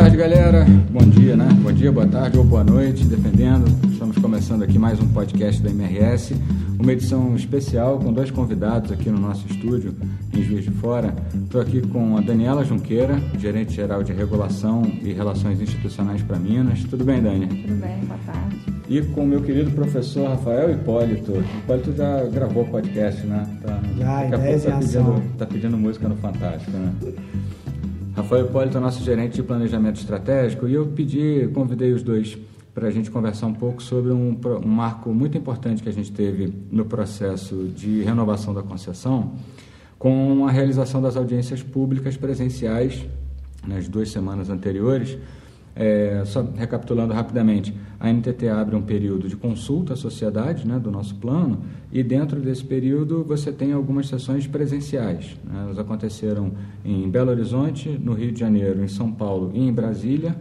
tarde, galera. Bom dia, né? Bom dia, boa tarde ou boa noite, dependendo. Estamos começando aqui mais um podcast da MRS, uma edição especial com dois convidados aqui no nosso estúdio em Juiz de Fora. Estou aqui com a Daniela Junqueira, gerente geral de regulação e relações institucionais para Minas. Tudo bem, Dani? Tudo bem, boa tarde. E com o meu querido professor Rafael Hipólito. Hipólito já gravou podcast, né? Tá, já, daqui a pouco tá pedindo, tá pedindo música no Fantástico, né? Rafael Hipólito é nosso gerente de planejamento estratégico e eu pedi, convidei os dois para a gente conversar um pouco sobre um, um, marco muito importante que a gente teve no processo de renovação da concessão, com a realização das audiências públicas presenciais nas duas semanas anteriores, é, só recapitulando rapidamente, a NTT abre um período de consulta à sociedade né, do nosso plano e dentro desse período você tem algumas sessões presenciais. Né, elas aconteceram em Belo Horizonte, no Rio de Janeiro, em São Paulo e em Brasília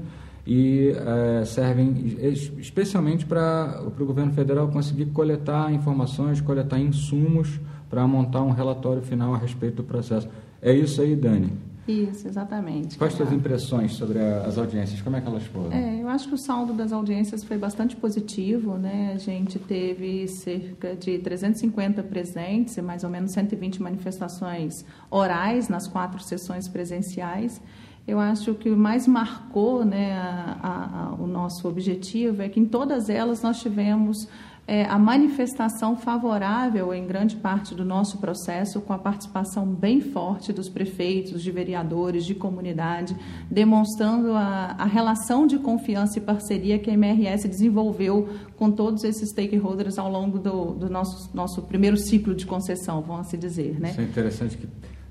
e é, servem especialmente para o governo federal conseguir coletar informações, coletar insumos para montar um relatório final a respeito do processo. É isso aí, Dani. Isso, exatamente. Quais suas impressões sobre as audiências? Como é que elas foram? É, eu acho que o saldo das audiências foi bastante positivo, né? A gente teve cerca de 350 presentes e mais ou menos 120 manifestações orais nas quatro sessões presenciais. Eu acho que o mais marcou né, a, a, a, o nosso objetivo é que em todas elas nós tivemos é, a manifestação favorável em grande parte do nosso processo, com a participação bem forte dos prefeitos, de vereadores, de comunidade, demonstrando a, a relação de confiança e parceria que a MRS desenvolveu com todos esses stakeholders ao longo do, do nosso, nosso primeiro ciclo de concessão, vamos assim dizer. Né? Isso é interessante que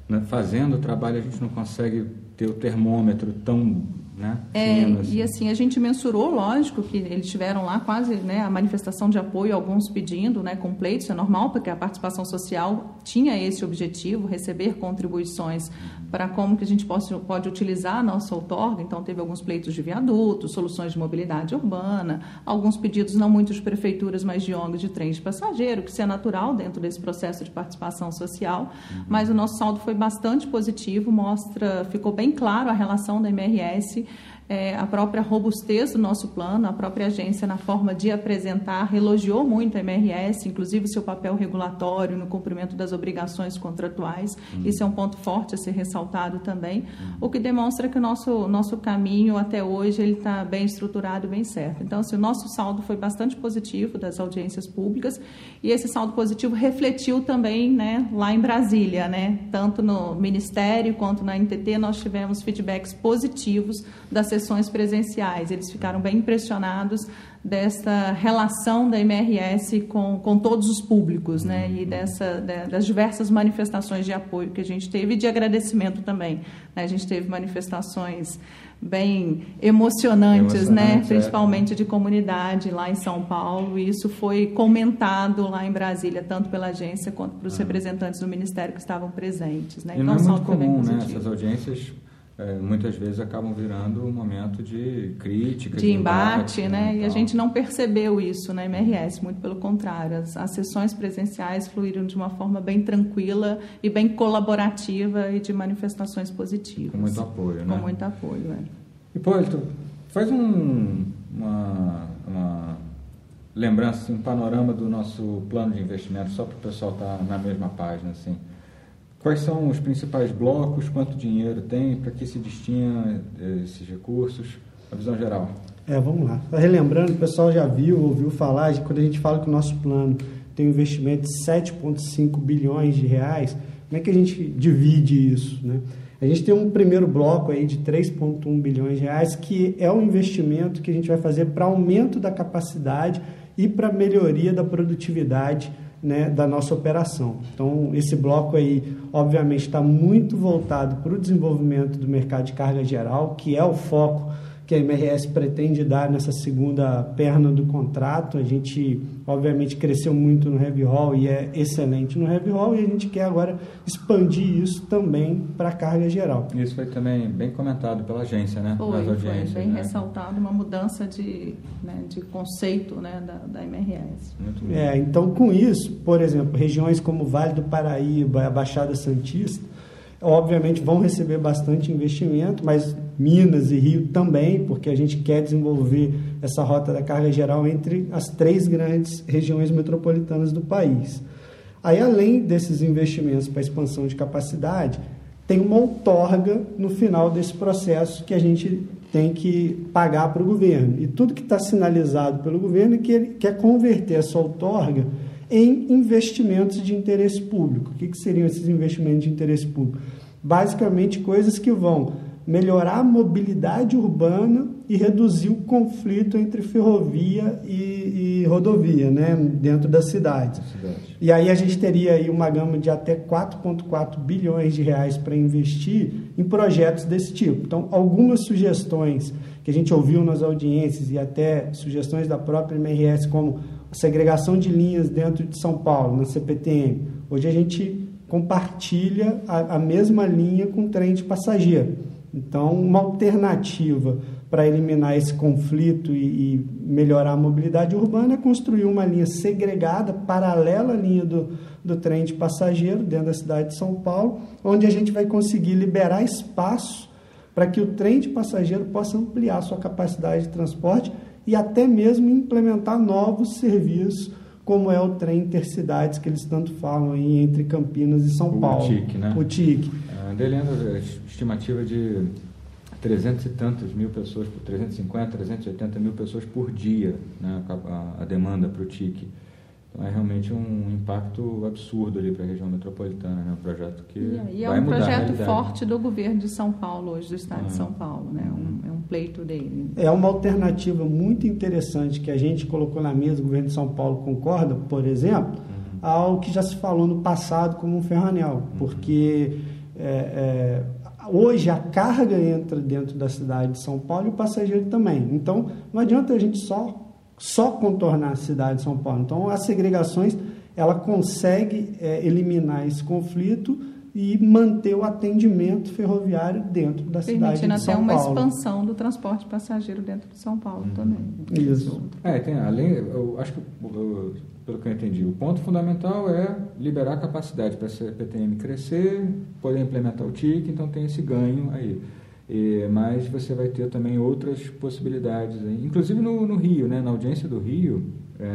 né, fazendo o trabalho a gente não consegue ter o termômetro tão né? É, assim. E assim, a gente mensurou, lógico, que eles tiveram lá quase né, a manifestação de apoio, alguns pedindo né, completos, é normal, porque a participação social tinha esse objetivo, receber contribuições para como que a gente pode, pode utilizar a nossa outorga. Então, teve alguns pleitos de viadutos, soluções de mobilidade urbana, alguns pedidos, não muito de prefeituras, mas de ONGs de trens de passageiro, que isso é natural dentro desse processo de participação social. Uhum. Mas o nosso saldo foi bastante positivo, mostra, ficou bem claro a relação da MRS é, a própria robustez do nosso plano, a própria agência, na forma de apresentar, elogiou muito a MRS, inclusive seu papel regulatório no cumprimento das obrigações contratuais. Uhum. Isso é um ponto forte a ser ressaltado também, uhum. o que demonstra que o nosso, nosso caminho até hoje ele está bem estruturado, bem certo. Então, assim, o nosso saldo foi bastante positivo das audiências públicas e esse saldo positivo refletiu também né, lá em Brasília, né? tanto no Ministério quanto na NTT, nós tivemos feedbacks positivos das sessões presenciais. Eles ficaram bem impressionados dessa relação da MRS com, com todos os públicos, né? E dessa, das diversas manifestações de apoio que a gente teve e de agradecimento também. Né? A gente teve manifestações bem emocionantes, né? É. Principalmente de comunidade lá em São Paulo. E isso foi comentado lá em Brasília, tanto pela agência quanto para os ah. representantes do Ministério que estavam presentes. Né? E então, não é muito comum, né? Essas audiências é, muitas vezes acabam virando um momento de crítica, de, de embate, embate, né? E a gente não percebeu isso na MRS, muito pelo contrário. As, as sessões presenciais fluíram de uma forma bem tranquila e bem colaborativa e de manifestações positivas. Com muito apoio, né? Com muito apoio, é. Hipólito, faz um, uma, uma lembrança, um panorama do nosso plano de investimento, só para o pessoal estar tá na mesma página, assim. Quais são os principais blocos? Quanto dinheiro tem? Para que se destina eh, esses recursos? A visão geral. É, vamos lá. Relembrando, o pessoal já viu, ouviu falar, quando a gente fala que o nosso plano tem um investimento de 7,5 bilhões de reais, como é que a gente divide isso? Né? A gente tem um primeiro bloco aí de 3,1 bilhões de reais, que é um investimento que a gente vai fazer para aumento da capacidade e para melhoria da produtividade né, da nossa operação. Então, esse bloco aí, obviamente, está muito voltado para o desenvolvimento do mercado de carga geral, que é o foco que a MRS pretende dar nessa segunda perna do contrato. A gente, obviamente, cresceu muito no Heavy Haul e é excelente no Heavy Haul e a gente quer agora expandir isso também para a carga geral. Isso foi também bem comentado pela agência, né? Foi, foi bem né? ressaltado uma mudança de, né, de conceito né, da, da MRS. Muito bem. É, então, com isso, por exemplo, regiões como Vale do Paraíba, a Baixada Santista, obviamente vão receber bastante investimento, mas Minas e Rio também, porque a gente quer desenvolver essa rota da carga geral entre as três grandes regiões metropolitanas do país. Aí, além desses investimentos para expansão de capacidade, tem uma outorga no final desse processo que a gente tem que pagar para o governo. E tudo que está sinalizado pelo governo é que ele quer converter essa outorga em investimentos de interesse público. O que, que seriam esses investimentos de interesse público? Basicamente, coisas que vão melhorar a mobilidade urbana e reduzir o conflito entre ferrovia e, e rodovia, né, dentro da cidade. cidade. E aí a gente teria aí uma gama de até 4,4 bilhões de reais para investir em projetos desse tipo. Então, algumas sugestões que a gente ouviu nas audiências e até sugestões da própria MRS, como segregação de linhas dentro de São Paulo, na CPTM. Hoje a gente compartilha a, a mesma linha com trem de passageiro. Então, uma alternativa para eliminar esse conflito e, e, melhorar a mobilidade urbana é construir uma linha segregada, paralela à linha do, do trem de passageiro, dentro da cidade de São Paulo, onde a gente vai conseguir liberar espaço para que o trem de passageiro possa ampliar sua capacidade de transporte e até mesmo implementar novos serviços, como é o trem intercidades que eles tanto falam aí entre Campinas e São o Paulo. O TIC, né? O TIC. Andei lendo a estimativa de 300 e tantas mil pessoas, 350, 380 mil pessoas por dia, né, a, a demanda para o TIC. Então é realmente um impacto absurdo ali para a região metropolitana, né? Um projeto que e, e vai é um mudar projeto forte do governo de São Paulo hoje, do estado de São Paulo, né? Um, é um pleito dele. É uma alternativa muito interessante que a gente colocou na mesa, o governo de São Paulo concorda, por exemplo, uhum. ao que já se falou no passado como um ferranel, uhum. porque é, é, hoje a carga entra dentro da cidade de São Paulo e o passageiro também. Então, não adianta a gente só só contornar a cidade de São Paulo. Então, as segregações ela consegue é, eliminar esse conflito e manter o atendimento ferroviário dentro da cidade de São Paulo. Permitindo até uma expansão do transporte passageiro dentro de São Paulo uhum. também. Isso. É, tem, além, eu acho que, eu, pelo que eu entendi, o ponto fundamental é liberar a capacidade para a PTM crescer, poder implementar o TIC, então tem esse ganho aí. E, mas você vai ter também outras possibilidades, inclusive no, no Rio, né? na audiência do Rio, é,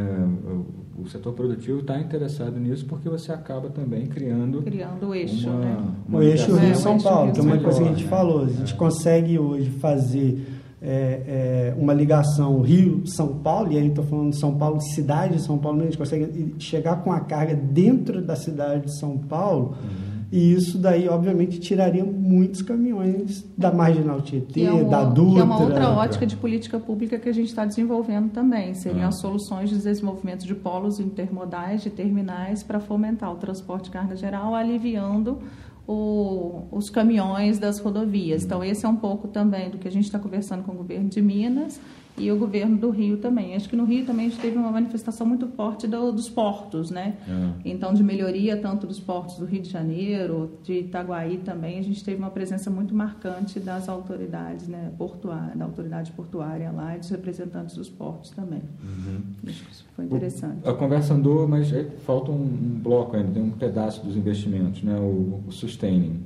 o, o, setor produtivo está interessado nisso porque você acaba também criando criando o eixo, uma, né? o eixo Rio São Paulo, que é uma coisa que a gente né? falou, a gente é. consegue hoje fazer é, é, uma ligação Rio-São Paulo, e aí estou falando de São Paulo, cidade de São Paulo, a gente consegue chegar com a carga dentro da cidade de São Paulo. Uhum e isso daí, obviamente, tiraria muitos caminhões da Marginal Tietê, é uma, da Dutra. Que é uma outra ótica de política pública que a gente está desenvolvendo também. Seriam ah. as soluções de desenvolvimento de polos intermodais, de terminais, para fomentar o transporte de carga geral, aliviando o, os caminhões das rodovias. Então, esse é um pouco também do que a gente está conversando com o governo de Minas e o governo do Rio também. Acho que no Rio também a gente teve uma manifestação muito forte do, dos portos, né? É. Então, de melhoria tanto dos portos do Rio de Janeiro, de Itaguaí também, a gente teve uma presença muito marcante das autoridades, né, portuárias, da autoridade portuária lá e dos representantes dos portos também. Uhum. Acho que isso foi interessante. O, a conversa andou, mas é, falta um, um, bloco ainda, tem um pedaço dos investimentos, né? O, o sustaining.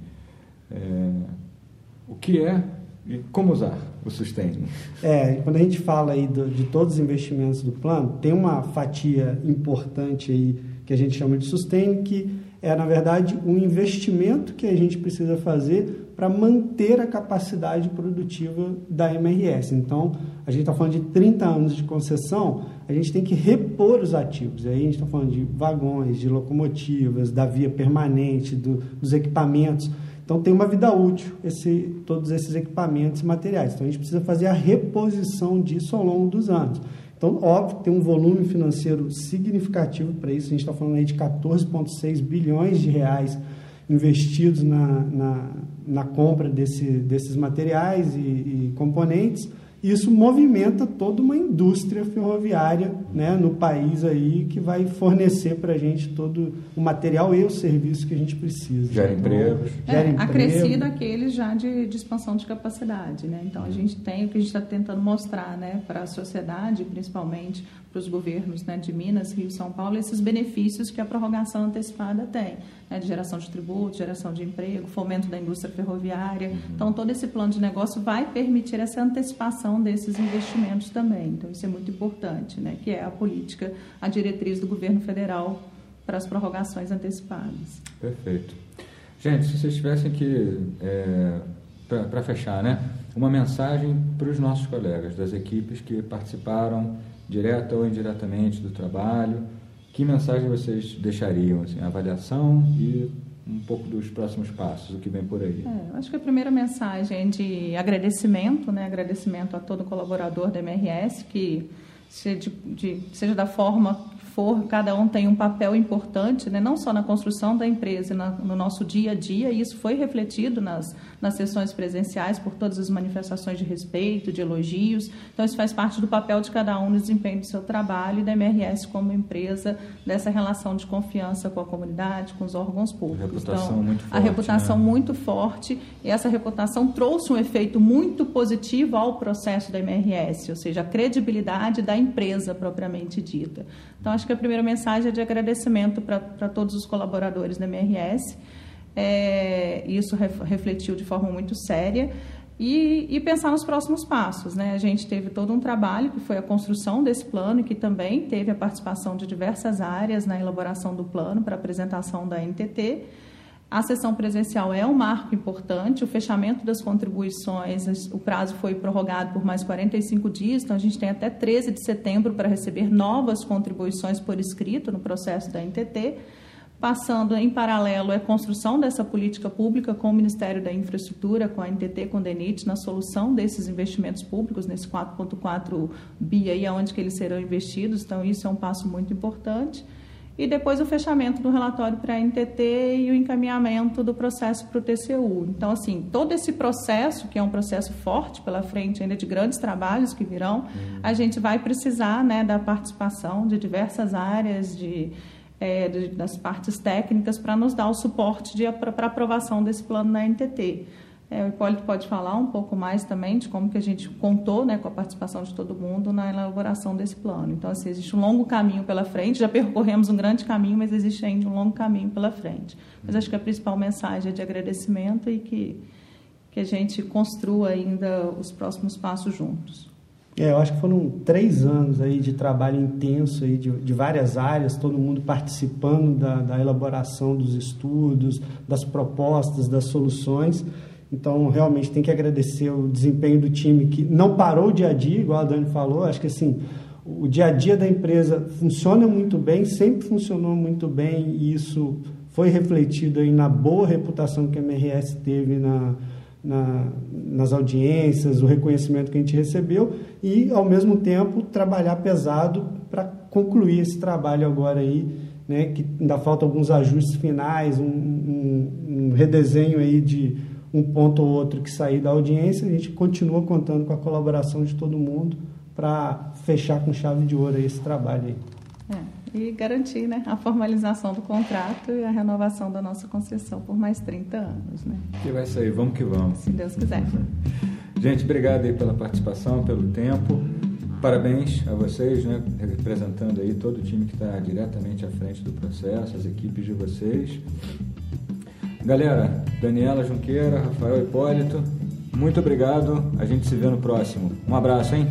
É, o que é e como usar o Sustain? É, quando a gente fala aí do, de todos os investimentos do plano, tem uma fatia importante aí que a gente chama de Sustain, que é, na verdade, um investimento que a gente precisa fazer para manter a capacidade produtiva da MRS. Então, a gente está falando de 30 anos de concessão, a gente tem que repor os ativos. Aí a gente está falando de vagões, de locomotivas, da via permanente, do, dos equipamentos. Então tem uma vida útil esse, todos esses equipamentos e materiais. Então a gente precisa fazer a reposição disso ao longo dos anos. Então, óbvio tem um volume financeiro significativo para isso. A gente está falando aí de 14,6 bilhões de reais investidos na, na, na compra desse, desses materiais e, e, componentes. Isso movimenta toda uma indústria ferroviária né, no país aí que vai fornecer para a gente todo o material e o serviço que a gente precisa. Gera então, empregos. Gera é, emprego. acrescido aqueles já de, de, expansão de capacidade. Né? Então, a gente tem o que a gente está tentando mostrar né, para a sociedade, principalmente para os governos né, de Minas, Rio e São Paulo, esses benefícios que a prorrogação antecipada tem, né, de geração de tributos, geração de emprego, fomento da indústria ferroviária. Uhum. Então, todo esse plano de negócio vai permitir essa antecipação desses investimentos também. Então, isso é muito importante, né, que é a política, a diretriz do governo federal para as prorrogações antecipadas. Perfeito. Gente, se vocês tivessem que, é, para fechar, né, uma mensagem para os nossos colegas das equipes que participaram direta ou indiretamente do trabalho. Que mensagem vocês deixariam? Assim, avaliação e um pouco dos próximos passos, o que vem por aí. É, acho que a primeira mensagem é de agradecimento, né? agradecimento a todo colaborador da MRS, que seja, de, de, seja da forma for, cada um tem um papel importante, né? não só na construção da empresa, na, no nosso dia a dia, e isso foi refletido nas, nas sessões presenciais por todas as manifestações de respeito, de elogios. Então, isso faz parte do papel de cada um no desempenho do seu trabalho e da MRS como empresa, dessa relação de confiança com a comunidade, com os órgãos públicos. A reputação então, muito forte. A reputação né? muito forte, e essa reputação trouxe um efeito muito positivo ao processo da MRS, ou seja, a credibilidade da empresa propriamente dita. Então, acho que a primeira mensagem é de agradecimento para todos os colaboradores da MRS. É, isso refletiu de forma muito séria. E, e, pensar nos próximos passos. Né? A gente teve todo um trabalho que foi a construção desse plano e que também teve a participação de diversas áreas na elaboração do plano para apresentação da NTT. A sessão presencial é um marco importante, o fechamento das contribuições, o prazo foi prorrogado por mais 45 dias, então a gente tem até 13 de setembro para receber novas contribuições por escrito no processo da NTT. Passando em paralelo é construção dessa política pública com o Ministério da Infraestrutura, com a NTT, com o DENIT, na solução desses investimentos públicos, nesse 4,4 bi aí, aonde que eles serão investidos. Então, isso é um passo muito importante e depois o fechamento do relatório para a NTT e o encaminhamento do processo para o TCU. Então, assim, todo esse processo, que é um processo forte pela frente ainda de grandes trabalhos que virão, a gente vai precisar né, da participação de diversas áreas, de, é, de das partes técnicas, para nos dar o suporte para aprovação desse plano na NTT. É, o Hipólito pode falar um pouco mais também de como que a gente contou né, com a participação de todo mundo na elaboração desse plano. Então, assim, existe um longo caminho pela frente, já percorremos um grande caminho, mas existe ainda um longo caminho pela frente. Mas acho que a principal mensagem é de agradecimento e que, que a gente construa ainda os próximos passos juntos. É, eu acho que foram três anos aí de trabalho intenso aí de, de várias áreas, todo mundo participando da, da elaboração dos estudos, das propostas, das soluções. Então, realmente tem que agradecer o desempenho do time que não parou o dia a dia, igual a Dani falou. Acho que assim, o dia a dia da empresa funciona muito bem, sempre funcionou muito bem e isso foi refletido aí na boa reputação que a MRS teve na, na, nas audiências, o reconhecimento que a gente recebeu e, ao mesmo tempo, trabalhar pesado para concluir esse trabalho agora aí, né, que ainda falta alguns ajustes finais, um, um, um redesenho aí de um ponto ou outro que sair da audiência, a gente continua contando com a colaboração de todo mundo para fechar com chave de ouro esse trabalho aí. É, e garantir né, a formalização do contrato e a renovação da nossa concessão por mais 30 anos. Né? Que vai sair, vamos que vamos. Se Deus quiser. Gente, obrigado aí pela participação, pelo tempo. Parabéns a vocês, né, representando aí todo o time que está diretamente à frente do processo, as equipes de vocês. Galera, Daniela Junqueira, Rafael Hipólito, muito obrigado. A gente se vê no próximo. Um abraço, hein?